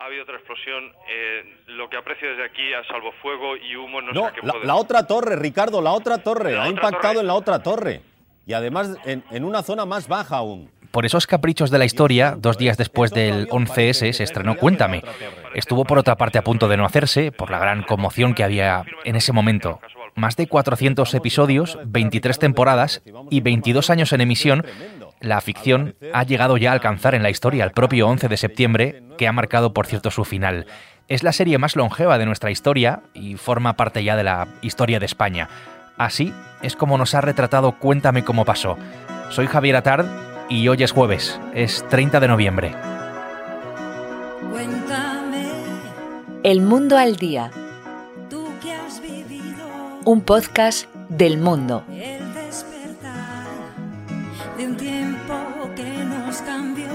ha habido otra explosión. Eh, lo que aprecio desde aquí, a salvo fuego y humo, no, No, sé qué la, puede- la otra torre, Ricardo, la otra torre. La ha otra impactado torre. en la otra torre. Y además en, en una zona más baja aún. Por esos caprichos de la historia, dos días después del 11S se estrenó Cuéntame. Estuvo por otra parte a punto de no hacerse, por la gran conmoción que había en ese momento. Más de 400 episodios, 23 temporadas y 22 años en emisión, la ficción ha llegado ya a alcanzar en la historia el propio 11 de septiembre, que ha marcado, por cierto, su final. Es la serie más longeva de nuestra historia y forma parte ya de la historia de España. Así es como nos ha retratado Cuéntame cómo pasó. Soy Javier Atard y hoy es jueves, es 30 de noviembre. Cuéntame, El Mundo al Día, tú que has vivido un podcast del mundo. De tiempo que nos cambió.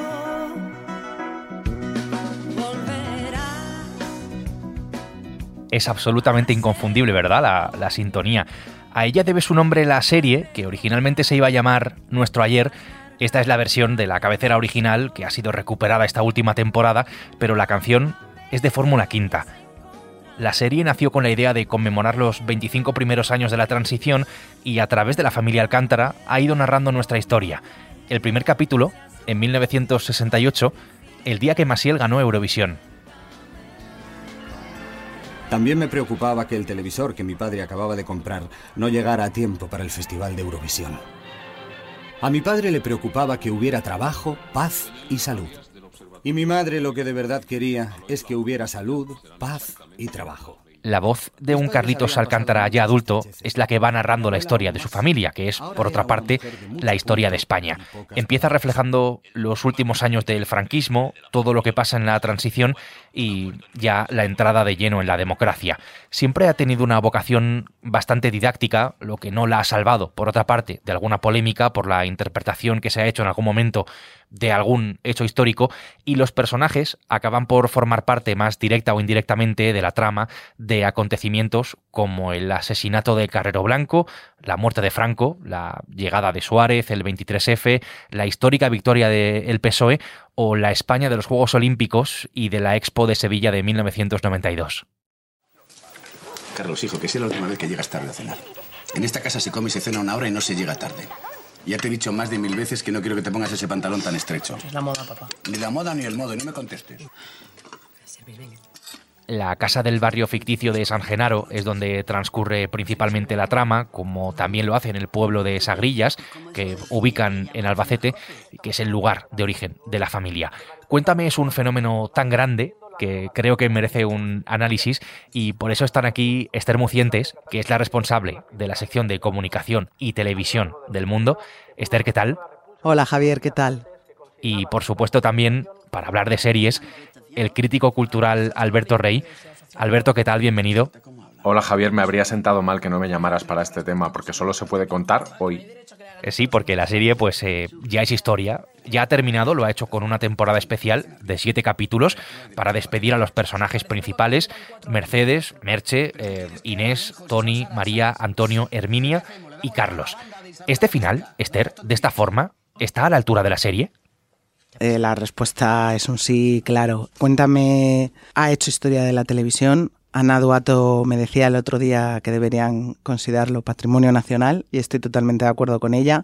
Volverá. Es absolutamente inconfundible, ¿verdad? La sintonía. A ella debe su nombre la serie, que originalmente se iba a llamar Nuestro Ayer. Esta es la versión de la cabecera original, que ha sido recuperada esta última temporada, pero la canción es de Fórmula Quinta. La serie nació con la idea de conmemorar los 25 primeros años de la transición y a través de la familia Alcántara ha ido narrando nuestra historia. El primer capítulo, en 1968, el día que Masiel ganó Eurovisión. También me preocupaba que el televisor que mi padre acababa de comprar no llegara a tiempo para el Festival de Eurovisión. A mi padre le preocupaba que hubiera trabajo, paz y salud. Y mi madre lo que de verdad quería es que hubiera salud, paz y trabajo. La voz de un Carlitos Alcántara ya adulto es la que va narrando la historia de su familia, que es, por otra parte, la historia de España. Empieza reflejando los últimos años del franquismo, todo lo que pasa en la transición y ya la entrada de lleno en la democracia. Siempre ha tenido una vocación bastante didáctica, lo que no la ha salvado, por otra parte, de alguna polémica por la interpretación que se ha hecho en algún momento de algún hecho histórico y los personajes acaban por formar parte más directa o indirectamente de la trama de acontecimientos como el asesinato de Carrero Blanco, la muerte de Franco, la llegada de Suárez, el 23F, la histórica victoria del PSOE o la España de los Juegos Olímpicos y de la Expo de Sevilla de 1992. Carlos, hijo, que sea la última vez que llegas tarde a cenar. En esta casa se come y se cena una hora y no se llega tarde. Ya te he dicho más de mil veces que no quiero que te pongas ese pantalón tan estrecho. Es la moda, papá. Ni la moda ni el modo, y no me contestes. La casa del barrio ficticio de San Genaro es donde transcurre principalmente la trama, como también lo hace en el pueblo de Sagrillas, que ubican en Albacete, que es el lugar de origen de la familia. Cuéntame es un fenómeno tan grande que creo que merece un análisis y por eso están aquí Esther Mucientes, que es la responsable de la sección de comunicación y televisión del mundo. Esther, ¿qué tal? Hola Javier, ¿qué tal? Y por supuesto también, para hablar de series, el crítico cultural Alberto Rey. Alberto, ¿qué tal? Bienvenido. Hola Javier, me habría sentado mal que no me llamaras para este tema, porque solo se puede contar hoy. Eh, Sí, porque la serie pues eh, ya es historia, ya ha terminado, lo ha hecho con una temporada especial de siete capítulos para despedir a los personajes principales, Mercedes, Merche, eh, Inés, Tony, María, Antonio, Herminia y Carlos. Este final, Esther, de esta forma, ¿está a la altura de la serie? Eh, la respuesta es un sí, claro. Cuéntame, ha hecho historia de la televisión. Ana Duato me decía el otro día que deberían considerarlo patrimonio nacional y estoy totalmente de acuerdo con ella.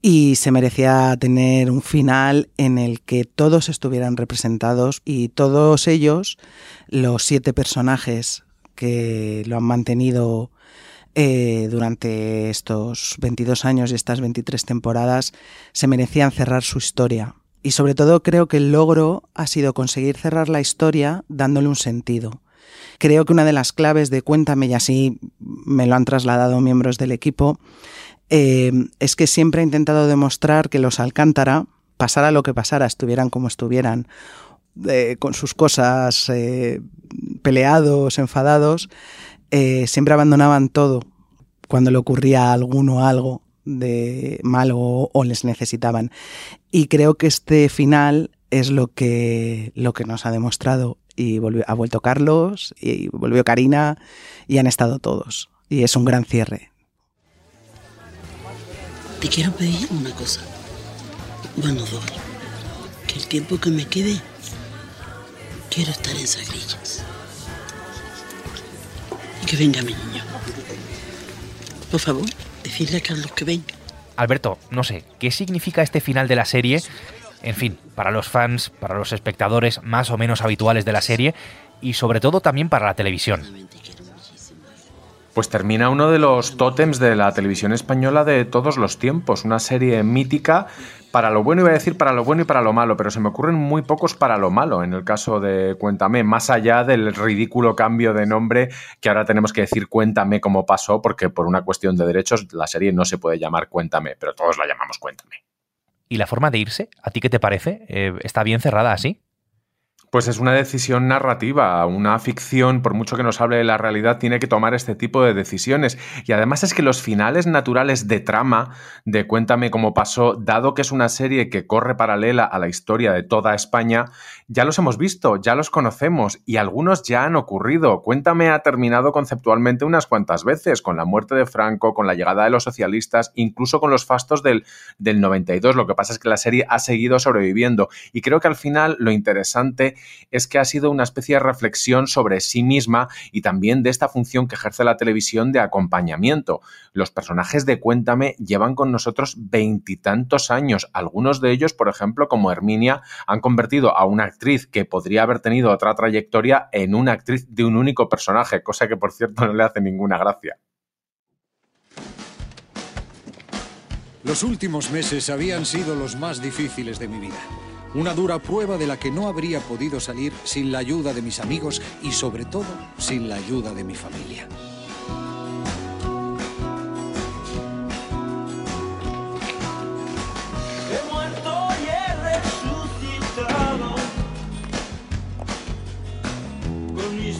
Y se merecía tener un final en el que todos estuvieran representados y todos ellos, los siete personajes que lo han mantenido eh, durante estos 22 años y estas 23 temporadas, se merecían cerrar su historia. Y sobre todo creo que el logro ha sido conseguir cerrar la historia dándole un sentido. Creo que una de las claves de Cuéntame, y así me lo han trasladado miembros del equipo, eh, es que siempre he intentado demostrar que los Alcántara, pasara lo que pasara, estuvieran como estuvieran, eh, con sus cosas, eh, peleados, enfadados, siempre abandonaban todo cuando le ocurría a alguno algo de malo o les necesitaban. Y creo que este final es lo que, lo que nos ha demostrado. Y ha vuelto Carlos, y volvió Karina, y han estado todos. Y es un gran cierre. Te quiero pedir una cosa. Bueno, dos. Que el tiempo que me quede, quiero estar en Sagrillas. Y que venga mi niño. Por favor, decirle a Carlos que venga. Alberto, no sé, ¿qué significa este final de la serie? En fin, para los fans, para los espectadores más o menos habituales de la serie y sobre todo también para la televisión. Pues termina uno de los tótems de la televisión española de todos los tiempos, una serie mítica para lo bueno, iba a decir para lo bueno y para lo malo, pero se me ocurren muy pocos para lo malo en el caso de Cuéntame, más allá del ridículo cambio de nombre que ahora tenemos que decir Cuéntame cómo pasó, porque por una cuestión de derechos la serie no se puede llamar Cuéntame, pero todos la llamamos Cuéntame. ¿Y la forma de irse? ¿A ti qué te parece? Eh, ¿Está bien cerrada así? Pues es una decisión narrativa. Una ficción, por mucho que nos hable de la realidad, tiene que tomar este tipo de decisiones. Y además es que los finales naturales de trama de Cuéntame cómo pasó, dado que es una serie que corre paralela a la historia de toda España, ya los hemos visto, ya los conocemos y algunos ya han ocurrido. Cuéntame ha terminado conceptualmente unas cuantas veces, con la muerte de Franco, con la llegada de los socialistas, incluso con los fastos del, del 92. Lo que pasa es que la serie ha seguido sobreviviendo. Y creo que al final lo interesante es que ha sido una especie de reflexión sobre sí misma y también de esta función que ejerce la televisión de acompañamiento. Los personajes de Cuéntame llevan con nosotros veintitantos años. Algunos de ellos, por ejemplo, como Herminia, han convertido a una actriz que podría haber tenido otra trayectoria en una actriz de un único personaje, cosa que por cierto no le hace ninguna gracia. Los últimos meses habían sido los más difíciles de mi vida. Una dura prueba de la que no habría podido salir sin la ayuda de mis amigos y sobre todo sin la ayuda de mi familia. He muerto y he resucitado con mis.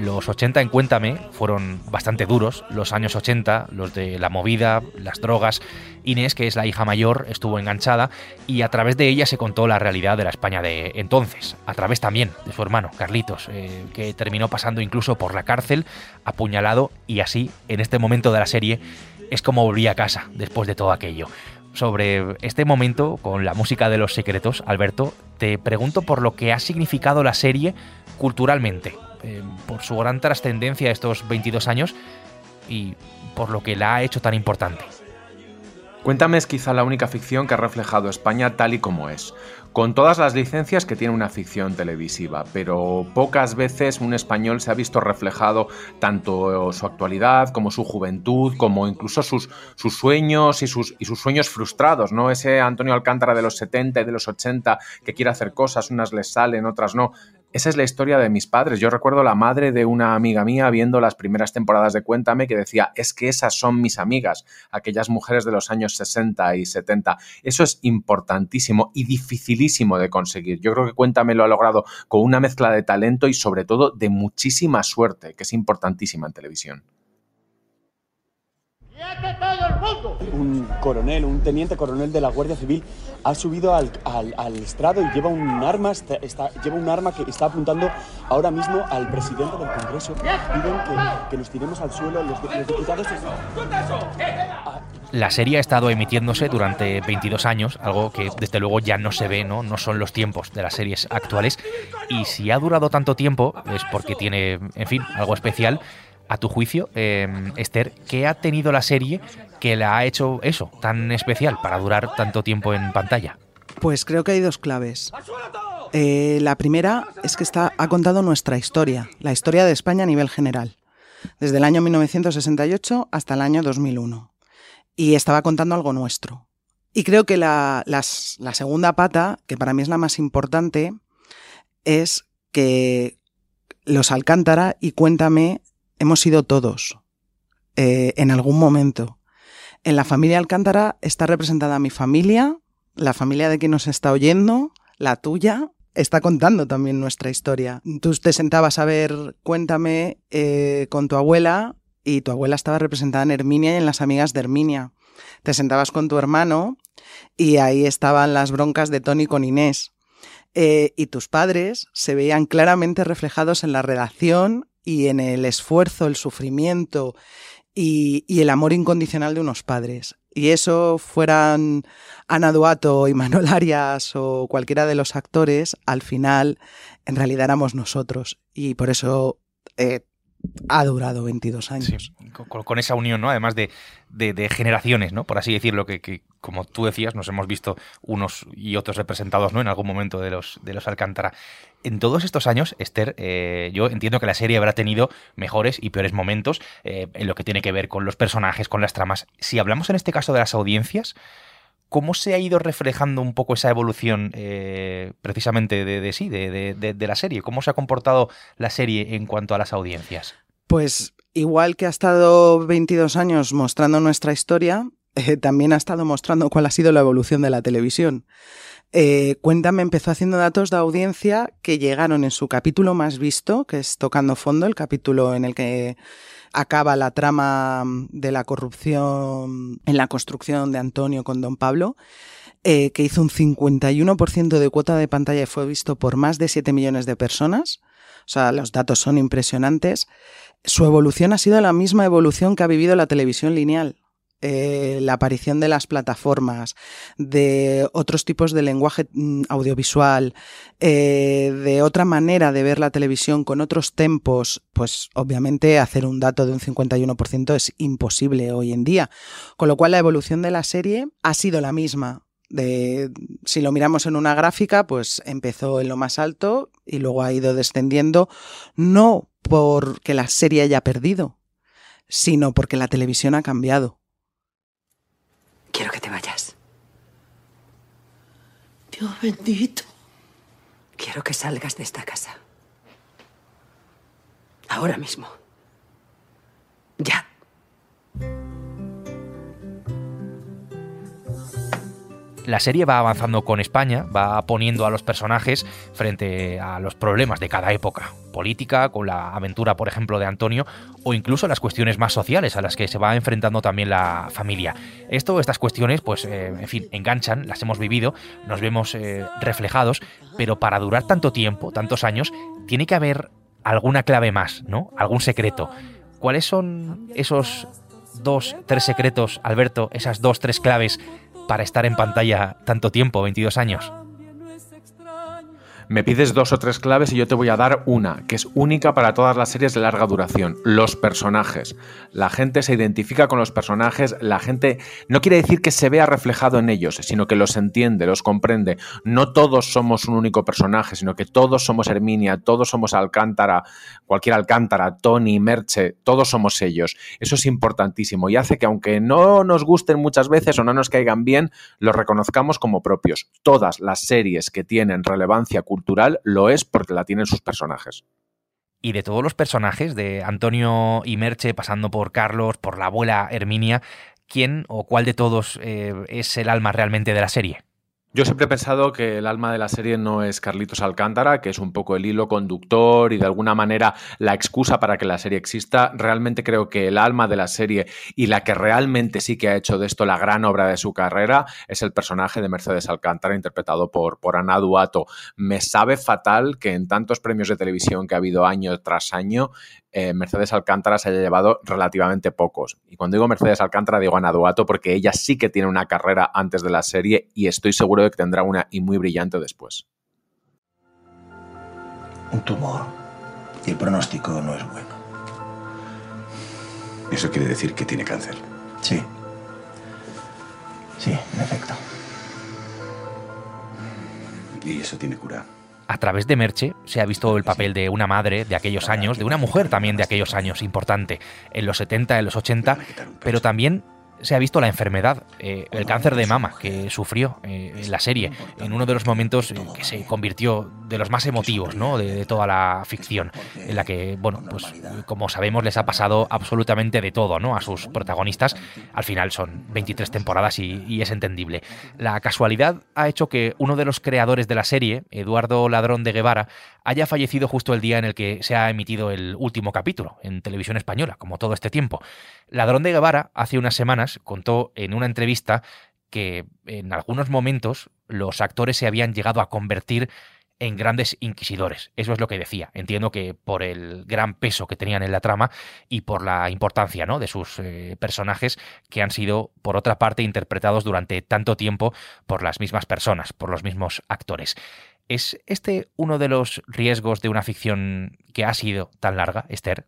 Los 80 en Cuéntame fueron bastante duros, los años 80, los de la movida, las drogas. Inés, que es la hija mayor, estuvo enganchada y a través de ella se contó la realidad de la España de entonces, a través también de su hermano, Carlitos, eh, que terminó pasando incluso por la cárcel, apuñalado y así, en este momento de la serie, es como volví a casa después de todo aquello. Sobre este momento, con la música de los secretos, Alberto, te pregunto por lo que ha significado la serie culturalmente, eh, por su gran trascendencia estos 22 años y por lo que la ha hecho tan importante. Cuéntame es quizá la única ficción que ha reflejado España tal y como es, con todas las licencias que tiene una ficción televisiva, pero pocas veces un español se ha visto reflejado tanto su actualidad como su juventud, como incluso sus, sueños y sus, sueños frustrados, ¿no? Ese Antonio Alcántara de los 70 y de los 80 que quiere hacer cosas, unas les salen, otras no. Esa es la historia de mis padres. Yo recuerdo la madre de una amiga mía viendo las primeras temporadas de Cuéntame que decía, es que esas son mis amigas, aquellas mujeres de los años 60 y 70. Eso es importantísimo y dificilísimo de conseguir. Yo creo que Cuéntame lo ha logrado con una mezcla de talento y sobre todo de muchísima suerte, que es importantísima en televisión. Un coronel, un teniente coronel de la Guardia Civil ha subido al, al- al estrado y lleva un arma, está- está- lleva un arma que está apuntando ahora mismo al presidente del Congreso. Piden que, que nos tiremos al suelo los, los diputados. La serie ha estado emitiéndose durante 22 años, algo que desde luego ya no se ve, ¿no? No son los tiempos de las series actuales. Y si ha durado tanto tiempo es porque tiene, en fin, algo especial. A tu juicio, eh, Esther, ¿qué ha tenido la serie que la ha hecho eso, tan especial para durar tanto tiempo en pantalla? Pues creo que hay dos claves. Eh, la primera es que está, ha contado nuestra historia, la historia de España a nivel general, desde el año 1968 hasta el año 2001. Y estaba contando algo nuestro. Y creo que la, la segunda pata, que para mí es la más importante, es que los Alcántara y Cuéntame hemos sido todos eh, en algún momento. En la familia Alcántara está representada mi familia, la familia de quien nos está oyendo, la tuya, está contando también nuestra historia. Tú te sentabas a ver Cuéntame eh, con tu abuela y tu abuela estaba representada en Herminia y en las amigas de Herminia. Te sentabas con tu hermano y ahí estaban las broncas de Tony con Inés. Eh, y tus padres se veían claramente reflejados en la relación y en el esfuerzo, el sufrimiento y, el amor incondicional de unos padres. y eso fueran Ana Duato y Manuel Arias o cualquiera de los actores, al final en realidad éramos nosotros y por eso eh, ha durado 22 años. con, esa unión, ¿no? Además de, de- de generaciones, ¿no? Por así decirlo, que, que, como tú decías, nos hemos visto unos y otros representados, ¿no? En algún momento de los, de los Alcántara. En todos estos años, Esther, eh, yo entiendo que la serie habrá tenido mejores y peores momentos eh, en lo que tiene que ver con los personajes, con las tramas. Si hablamos en este caso de las audiencias, ¿cómo se ha ido reflejando un poco esa evolución eh, precisamente de, sí, de la serie? ¿Cómo se ha comportado la serie en cuanto a las audiencias? Pues igual que ha estado 22 años mostrando nuestra historia, eh, también ha estado mostrando cuál ha sido la evolución de la televisión. Eh, Cuéntame empezó haciendo datos de audiencia que llegaron en su capítulo más visto, que es Tocando Fondo, el capítulo en el que acaba la trama de la corrupción en la construcción de Antonio con Don Pablo, eh, que hizo un 51% de cuota de pantalla y fue visto por más de 7 millones de personas. O sea, los datos son impresionantes. Su evolución ha sido la misma evolución que ha vivido la televisión lineal. Eh, la aparición de las plataformas, de otros tipos de lenguaje mm, audiovisual, eh, de otra manera de ver la televisión con otros tempos, pues obviamente hacer un dato de un 51% es imposible hoy en día. Con lo cual la evolución de la serie ha sido la misma. De, si lo miramos en una gráfica, pues empezó en lo más alto y luego ha ido descendiendo, no porque la serie haya perdido, sino porque la televisión ha cambiado. Quiero que te vayas. Dios bendito. Quiero que salgas de esta casa. Ahora mismo. La serie va avanzando con España, va poniendo a los personajes frente a los problemas de cada época política, con la aventura, por ejemplo, de Antonio, o incluso las cuestiones más sociales a las que se va enfrentando también la familia. Esto, estas cuestiones, pues, eh, en fin, enganchan, las hemos vivido, nos vemos eh, reflejados, pero para durar tanto tiempo, tantos años, tiene que haber alguna clave más, ¿no? Algún secreto. ¿Cuáles son esos dos, tres secretos, Alberto, esas dos, tres claves para estar en pantalla tanto tiempo, 22 años? Me pides dos o tres claves y yo te voy a dar una, que es única para todas las series de larga duración, los personajes. La gente se identifica con los personajes, la gente no quiere decir que se vea reflejado en ellos, sino que los entiende, los comprende. No todos somos un único personaje, sino que todos somos Herminia, todos somos Alcántara, cualquier Alcántara, Tony, Merche, todos somos ellos. Eso es importantísimo y hace que aunque no nos gusten muchas veces o no nos caigan bien, los reconozcamos como propios. Todas las series que tienen relevancia cultural lo es porque la tienen sus personajes. Y de todos los personajes, de Antonio y Merche, pasando por Carlos, por la abuela Herminia, ¿quién o cuál de todos eh, es el alma realmente de la serie? Yo siempre he pensado que el alma de la serie no es Carlitos Alcántara, que es un poco el hilo conductor y de alguna manera la excusa para que la serie exista. Realmente creo que el alma de la serie y la que realmente sí que ha hecho de esto la gran obra de su carrera es el personaje de Mercedes Alcántara, interpretado por, por Ana Duato. Me sabe fatal que en tantos premios de televisión que ha habido año tras año, eh, Mercedes Alcántara se haya llevado relativamente pocos. Y cuando digo Mercedes Alcántara digo Ana Duato porque ella sí que tiene una carrera antes de la serie y estoy seguro de que tendrá una y muy brillante después. Un tumor. Y el pronóstico no es bueno. Eso quiere decir que tiene cáncer. Sí. Sí, en efecto. Y eso tiene cura. A través de Merche se ha visto el papel de una madre de aquellos años, de una mujer también de aquellos años, importante, en los 70, en los 80, pero también se ha visto la enfermedad, eh, el cáncer de mama que sufrió eh, en la serie, en uno de los momentos eh, que se convirtió de los más emotivos ¿no? de, de, toda la ficción, en la que, bueno, pues como sabemos les ha pasado absolutamente de todo ¿no? a sus protagonistas. Al final son 23 temporadas y, y es entendible. La casualidad ha hecho que uno de los creadores de la serie, Eduardo Ladrón de Guevara, haya fallecido justo el día en el que se ha emitido el último capítulo en televisión española, como todo este tiempo. Ladrón de Guevara hace unas semanas contó en una entrevista que en algunos momentos los actores se habían llegado a convertir en grandes inquisidores. Eso es lo que decía. Entiendo que por el gran peso que tenían en la trama y por la importancia ¿no? de sus eh, personajes que han sido, por otra parte, interpretados durante tanto tiempo por las mismas personas, por los mismos actores. ¿Es este uno de los riesgos de una ficción que ha sido tan larga, Esther?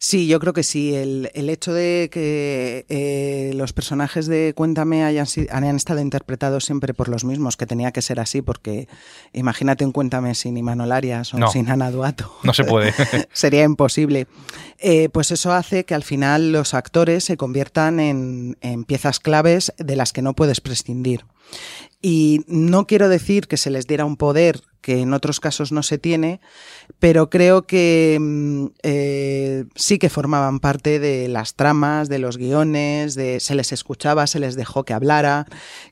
Sí, yo creo que sí. El, el hecho de que eh, los personajes de Cuéntame hayan, hayan, estado interpretados siempre por los mismos, que tenía que ser así, porque imagínate un Cuéntame sin Imanol Arias o No. sin Ana Duato. No se puede. Sería imposible. Eh, pues eso hace que al final los actores se conviertan en, en piezas claves de las que no puedes prescindir. Y no quiero decir que se les diera un poder que en otros casos no se tiene, pero creo que mm, eh, sí que formaban parte de las tramas, de los guiones, de se les escuchaba, se les dejó que hablara,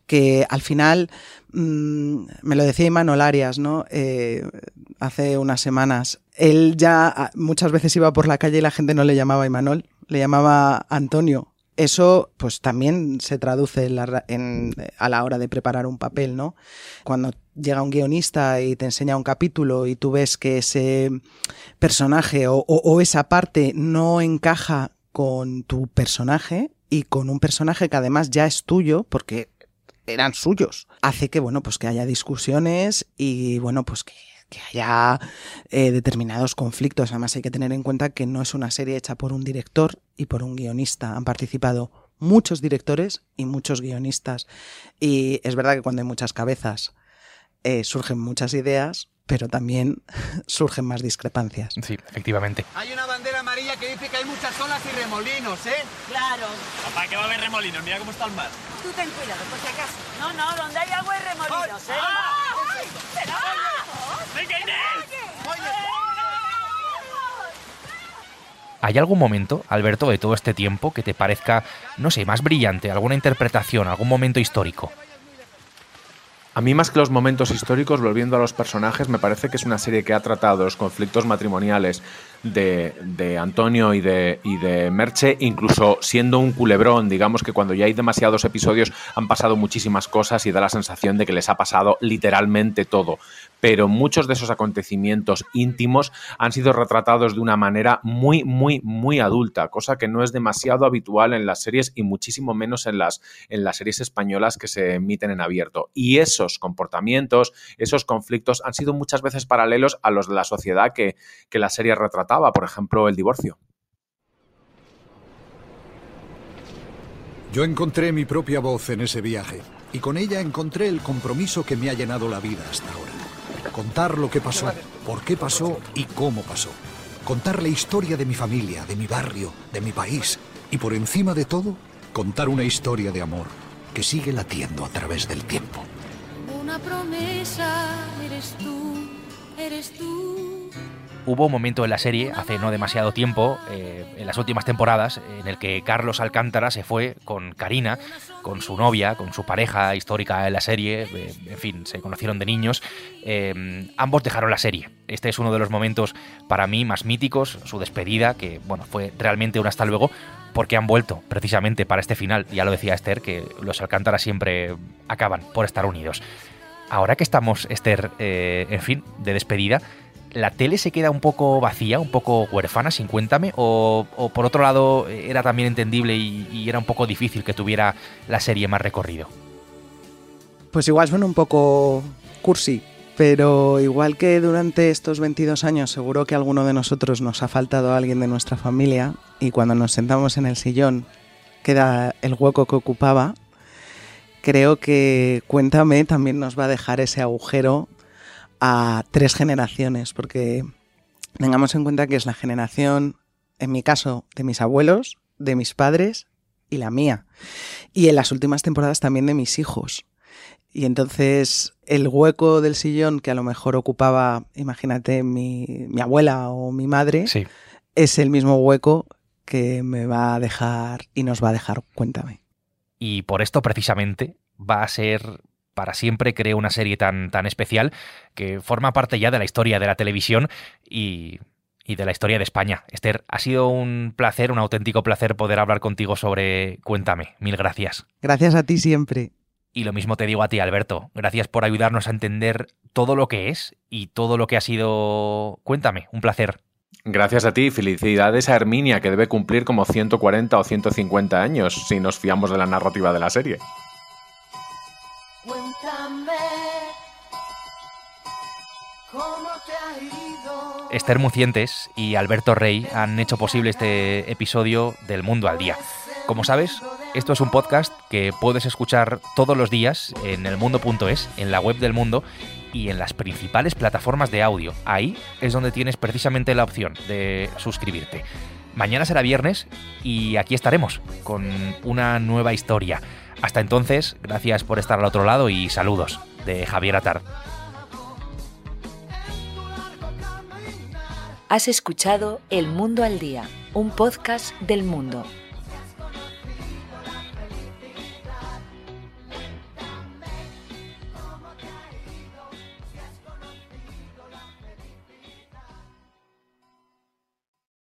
que al final mm, me lo decía Imanol Arias, ¿no? Eh, hace unas semanas. Él ya ah, muchas veces iba por la calle y la gente no le llamaba Imanol, le llamaba Antonio. Eso pues también se traduce en la, en, a la hora de preparar un papel, ¿no? Cuando llega un guionista y te enseña un capítulo y tú ves que ese personaje o esa parte no encaja con tu personaje y con un personaje que además ya es tuyo porque eran suyos, hace que bueno pues que haya discusiones y bueno pues que que haya eh, determinados conflictos. Además hay que tener en cuenta que no es una serie hecha por un director y por un guionista. Han participado muchos directores y muchos guionistas. Y es verdad que cuando hay muchas cabezas eh, surgen muchas ideas, pero también surgen más discrepancias. Sí, efectivamente. Hay una bandera amarilla que dice que hay muchas olas y remolinos, ¿eh? Claro. Papá, que va a haber remolinos, mira cómo está el mar. Tú ten cuidado, por si acaso. No, no, donde hay agua hay remolinos, ¿eh? ¡Ah! ¡Ay! ¿Hay algún momento, Alberto, de todo este tiempo que te parezca, no sé, más brillante, alguna interpretación, algún momento histórico? A mí más que los momentos históricos, volviendo a los personajes, me parece que es una serie que ha tratado los conflictos matrimoniales de, de Antonio y de, y de, Merche, incluso siendo un culebrón, digamos que cuando ya hay demasiados episodios han pasado muchísimas cosas y da la sensación de que les ha pasado literalmente todo. Pero muchos de esos acontecimientos íntimos han sido retratados de una manera muy, muy, muy adulta, cosa que no es demasiado habitual en las series y muchísimo menos en las, en las series españolas que se emiten en abierto. Y esos comportamientos, esos conflictos han sido muchas veces paralelos a los de la sociedad que, que la serie retrataba, por ejemplo, el divorcio. Yo encontré mi propia voz en ese viaje y con ella encontré el compromiso que me ha llenado la vida hasta ahora. Contar lo que pasó, por qué pasó y cómo pasó. Contar la historia de mi familia, de mi barrio, de mi país. Y por encima de todo, contar una historia de amor que sigue latiendo a través del tiempo. Una promesa, eres tú, eres tú. Hubo un momento en la serie, hace no demasiado tiempo, eh, en las últimas temporadas, en el que Carlos Alcántara se fue con Karina, con su novia, con su pareja histórica en la serie, eh, en fin, se conocieron de niños. Eh, ambos dejaron la serie. Este es uno de los momentos para mí más míticos, su despedida, que bueno, fue realmente un hasta luego, porque han vuelto precisamente para este final. Ya lo decía Esther, que los Alcántara siempre acaban por estar unidos. Ahora que estamos, Esther, en fin, de despedida, ¿la tele se queda un poco vacía, un poco huérfana, sin cuéntame? O, por otro lado, era también entendible y, era un poco difícil que tuviera la serie más recorrido? Pues igual suena un poco cursi, pero igual que durante estos 22 años seguro que a alguno de nosotros nos ha faltado alguien de nuestra familia y cuando nos sentamos en el sillón queda el hueco que ocupaba, creo que Cuéntame también nos va a dejar ese agujero a tres generaciones, porque tengamos en cuenta que es la generación, en mi caso, de mis abuelos, de mis padres y la mía. Y en las últimas temporadas también de mis hijos. Y entonces el hueco del sillón que a lo mejor ocupaba, imagínate, mi, mi abuela o mi madre, sí. es el mismo hueco que me va a dejar y nos va a dejar, cuéntame. Y por esto precisamente va a ser para siempre, creo, una serie tan, tan especial que forma parte ya de la historia de la televisión y, y, de la historia de España. Esther, ha sido un placer, un auténtico placer poder hablar contigo sobre Cuéntame. Mil gracias. Gracias a ti siempre. Y lo mismo te digo a ti, Alberto. Gracias por ayudarnos a entender todo lo que es y todo lo que ha sido... Cuéntame, un placer. Gracias a ti, felicidades a Herminia, que debe cumplir como 140 o 150 años, si nos fiamos de la narrativa de la serie. Esther Mucientes y Alberto Rey han hecho posible este episodio del Mundo al Día. Como sabes, esto es un podcast que puedes escuchar todos los días en elmundo.es, en la web del mundo y en las principales plataformas de audio. Ahí es donde tienes precisamente la opción de suscribirte. Mañana será viernes y aquí estaremos con una nueva historia. Hasta entonces, gracias por estar al otro lado y saludos de Javier Atard. Has escuchado El Mundo al Día, un podcast del mundo